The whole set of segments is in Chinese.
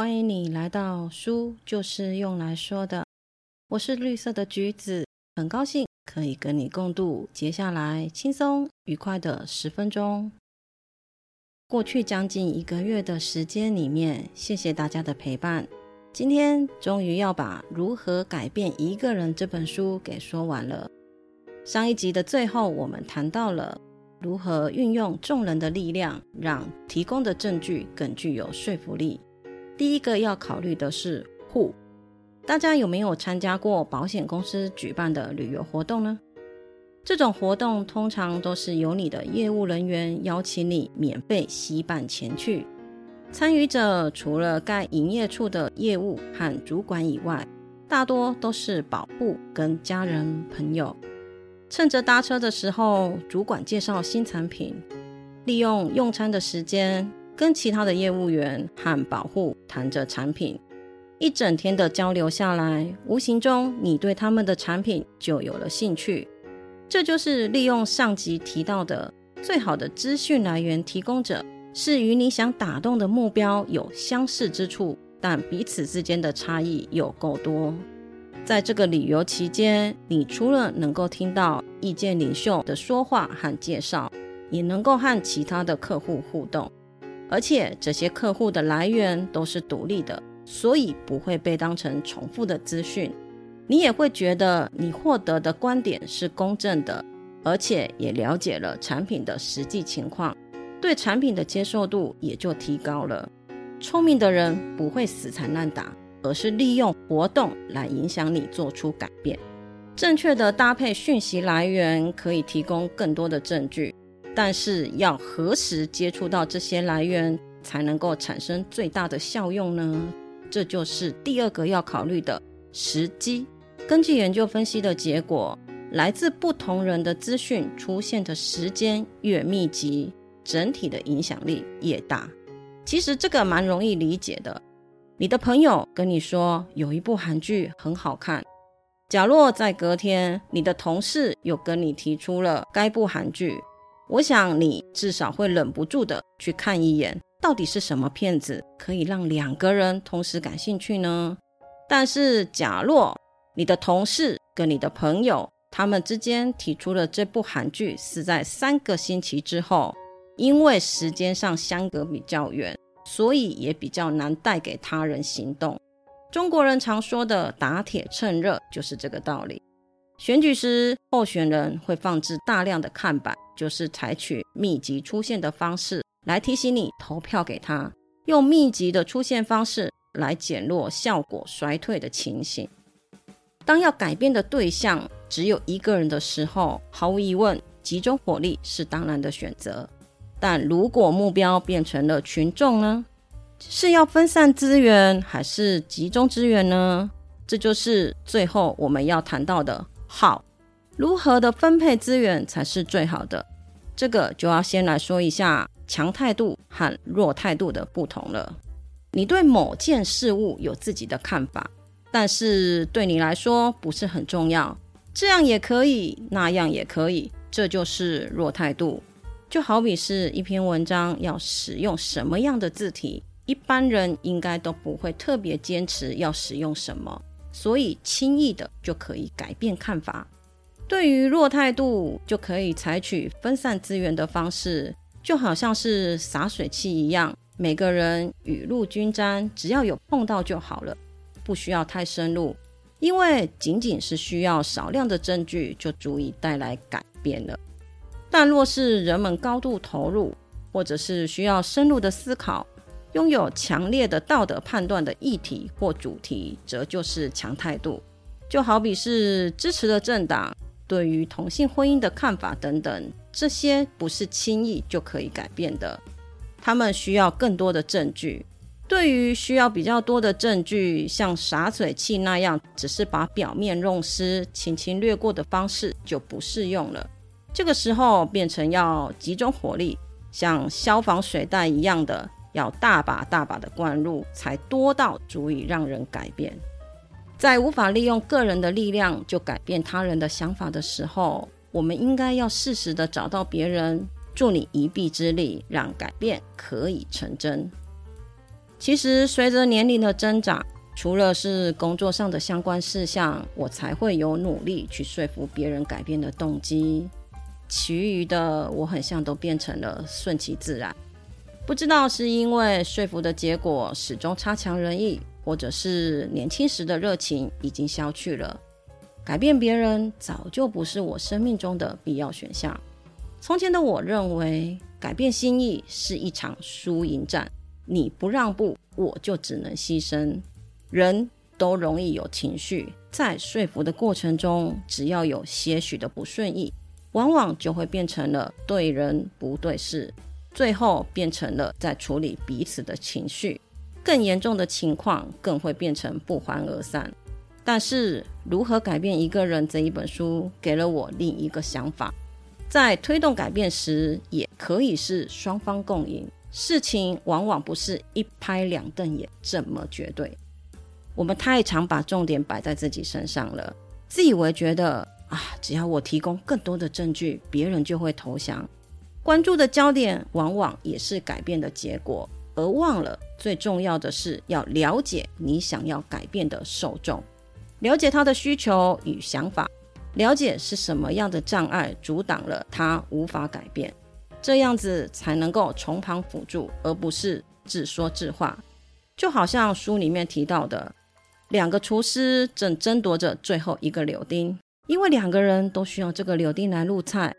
欢迎你来到书就是用来说的。我是绿色的橘子，很高兴可以跟你共度接下来轻松愉快的十分钟。过去将近一个月的时间里面，谢谢大家的陪伴。今天终于要把《如何改变一个人》这本书给说完了。上一集的最后，我们谈到了如何运用众人的力量，让提供的证据更具有说服力。第一个要考虑的是 Who。大家有没有参加过保险公司举办的旅游活动呢？这种活动通常都是由你的业务人员邀请你免费吸办前去。参与者除了该营业处的业务和主管以外，大多都是保护跟家人朋友。趁着搭车的时候，主管介绍新产品，利用用餐的时间跟其他的业务员和保护谈着产品。一整天的交流下来，无形中你对他们的产品就有了兴趣。这就是利用上集提到的最好的资讯来源提供者。是与你想打动的目标有相似之处，但彼此之间的差异有够多。在这个旅游期间，你除了能够听到意见领袖的说话和介绍，也能够和其他的客户互动。而且这些客户的来源都是独立的，所以不会被当成重复的资讯。你也会觉得你获得的观点是公正的，而且也了解了产品的实际情况。对产品的接受度也就提高了。聪明的人不会死缠烂打，而是利用活动来影响你做出改变。正确的搭配讯息来源可以提供更多的证据，但是要何时接触到这些来源才能够产生最大的效用呢？这就是第二个要考虑的时机。根据研究分析的结果，来自不同人的资讯出现的时间越密集。整体的影响力越大，其实这个蛮容易理解的。你的朋友跟你说有一部韩剧很好看，假若在隔天你的同事又跟你提出了该部韩剧，我想你至少会忍不住的去看一眼，到底是什么片子可以让两个人同时感兴趣呢？但是假若你的同事跟你的朋友他们之间提出了这部韩剧是在三个星期之后。因为时间上相隔比较远，所以也比较难带给他人行动。中国人常说的“打铁趁热”就是这个道理。选举时，候选人会放置大量的看板，就是采取密集出现的方式来提醒你投票给他，用密集的出现方式来减弱效果衰退的情形。当要改变的对象只有一个人的时候，毫无疑问，集中火力是当然的选择。但如果目标变成了群众呢？是要分散资源还是集中资源呢？这就是最后我们要谈到的好，如何的分配资源才是最好的？这个就要先来说一下强态度和弱态度的不同了。你对某件事物有自己的看法，但是对你来说不是很重要，这样也可以，那样也可以，这就是弱态度。就好比是一篇文章要使用什么样的字体，一般人应该都不会特别坚持要使用什么，所以轻易的就可以改变看法。对于弱态度，就可以采取分散资源的方式，就好像是洒水器一样，每个人雨露均沾，只要有碰到就好了，不需要太深入，因为仅仅是需要少量的证据就足以带来改变了。但若是人们高度投入，或者是需要深入的思考，拥有强烈的道德判断的议题或主题，则就是强态度。就好比是支持的政党对于同性婚姻的看法等等，这些不是轻易就可以改变的。他们需要更多的证据。对于需要比较多的证据，像洒水器那样只是把表面弄湿、轻轻掠过的方式就不适用了。这个时候变成要集中火力，像消防水弹一样的，要大把大把的灌入，才多到足以让人改变。在无法利用个人的力量就改变他人的想法的时候，我们应该要适时的找到别人助你一臂之力，让改变可以成真。其实随着年龄的增长，除了是工作上的相关事项，我才会有努力去说服别人改变的动机。其余的，我很像都变成了顺其自然。不知道是因为说服的结果始终差强人意，或者是年轻时的热情已经消去了，改变别人早就不是我生命中的必要选项。从前的我认为，改变心意是一场输赢战，你不让步，我就只能牺牲。人都容易有情绪，在说服的过程中，只要有些许的不顺意，往往就会变成了对人不对事，最后变成了在处理彼此的情绪。更严重的情况，更会变成不欢而散。但是，如何改变一个人这一本书，给了我另一个想法：在推动改变时，也可以是双方共赢。事情往往不是一拍两瞪眼这么绝对。我们太常把重点摆在自己身上了，自以为觉得啊，只要我提供更多的证据，别人就会投降。关注的焦点往往也是改变的结果，而忘了最重要的是要了解你想要改变的受众，了解他的需求与想法，了解是什么样的障碍阻挡了他无法改变，这样子才能够从旁辅助，而不是自说自话。就好像书里面提到的。两个厨师正争夺着最后一个柳丁，因为两个人都需要这个柳丁来入菜，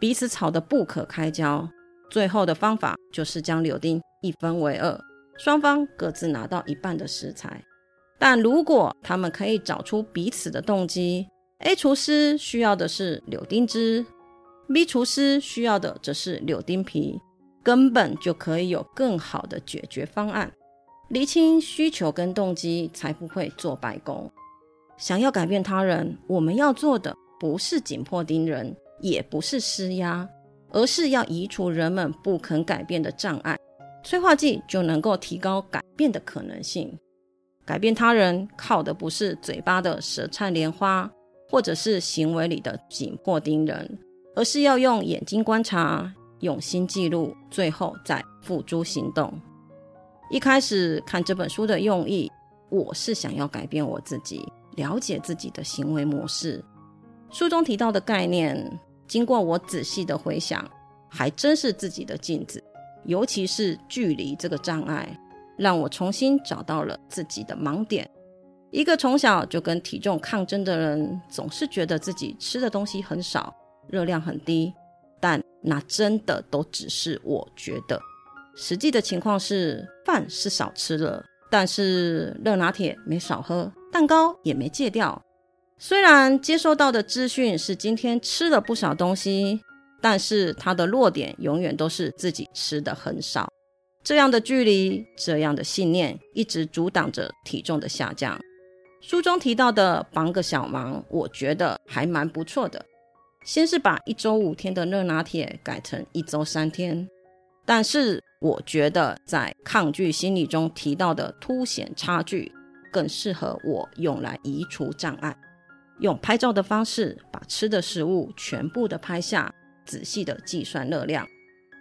彼此吵得不可开交。最后的方法就是将柳丁一分为二，双方各自拿到一半的食材。但如果他们可以找出彼此的动机，A 厨师需要的是柳丁汁，B 厨师需要的则是柳丁皮，根本就可以有更好的解决方案。厘清需求跟动机，才不会做白工。想要改变他人，我们要做的不是紧迫盯人，也不是施压，而是要移除人们不肯改变的障碍。催化剂就能够提高改变的可能性。改变他人靠的不是嘴巴的舌灿莲花，或者是行为里的紧迫盯人，而是要用眼睛观察，用心记录，最后再付诸行动。一开始看这本书的用意，我是想要改变我自己，了解自己的行为模式。书中提到的概念，经过我仔细的回想，还真是自己的镜子。尤其是距离这个障碍，让我重新找到了自己的盲点。一个从小就跟体重抗争的人，总是觉得自己吃的东西很少，热量很低，但那真的都只是我觉得。实际的情况是，饭是少吃了，但是热拿铁没少喝，蛋糕也没戒掉。虽然接收到的资讯是今天吃了不少东西，但是他的弱点永远都是自己吃的很少。这样的距离，这样的信念，一直阻挡着体重的下降。书中提到的帮个小忙，我觉得还蛮不错的。先是把一周五天的热拿铁改成一周三天，但是。我觉得在抗拒心理中提到的凸显差距，更适合我用来移除障碍。用拍照的方式把吃的食物全部的拍下，仔细的计算热量。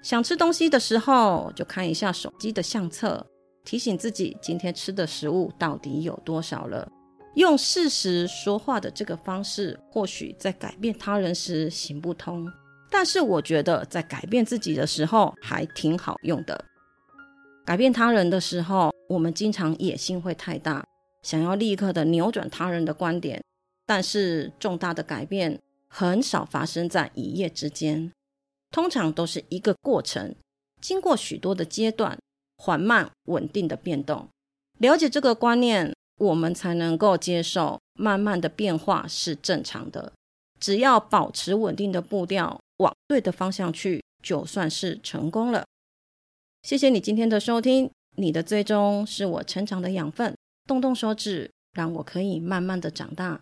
想吃东西的时候，就看一下手机的相册，提醒自己今天吃的食物到底有多少了。用事实说话的这个方式，或许在改变他人时行不通。但是我觉得，在改变自己的时候还挺好用的。改变他人的时候，我们经常野心会太大，想要立刻的扭转他人的观点。但是重大的改变很少发生在一夜之间，通常都是一个过程，经过许多的阶段，缓慢稳定的变动。了解这个观念，我们才能够接受慢慢的变化是正常的。只要保持稳定的步调。往对的方向去，就算是成功了。谢谢你今天的收听，你的追踪是我成长的养分。动动手指，让我可以慢慢的长大。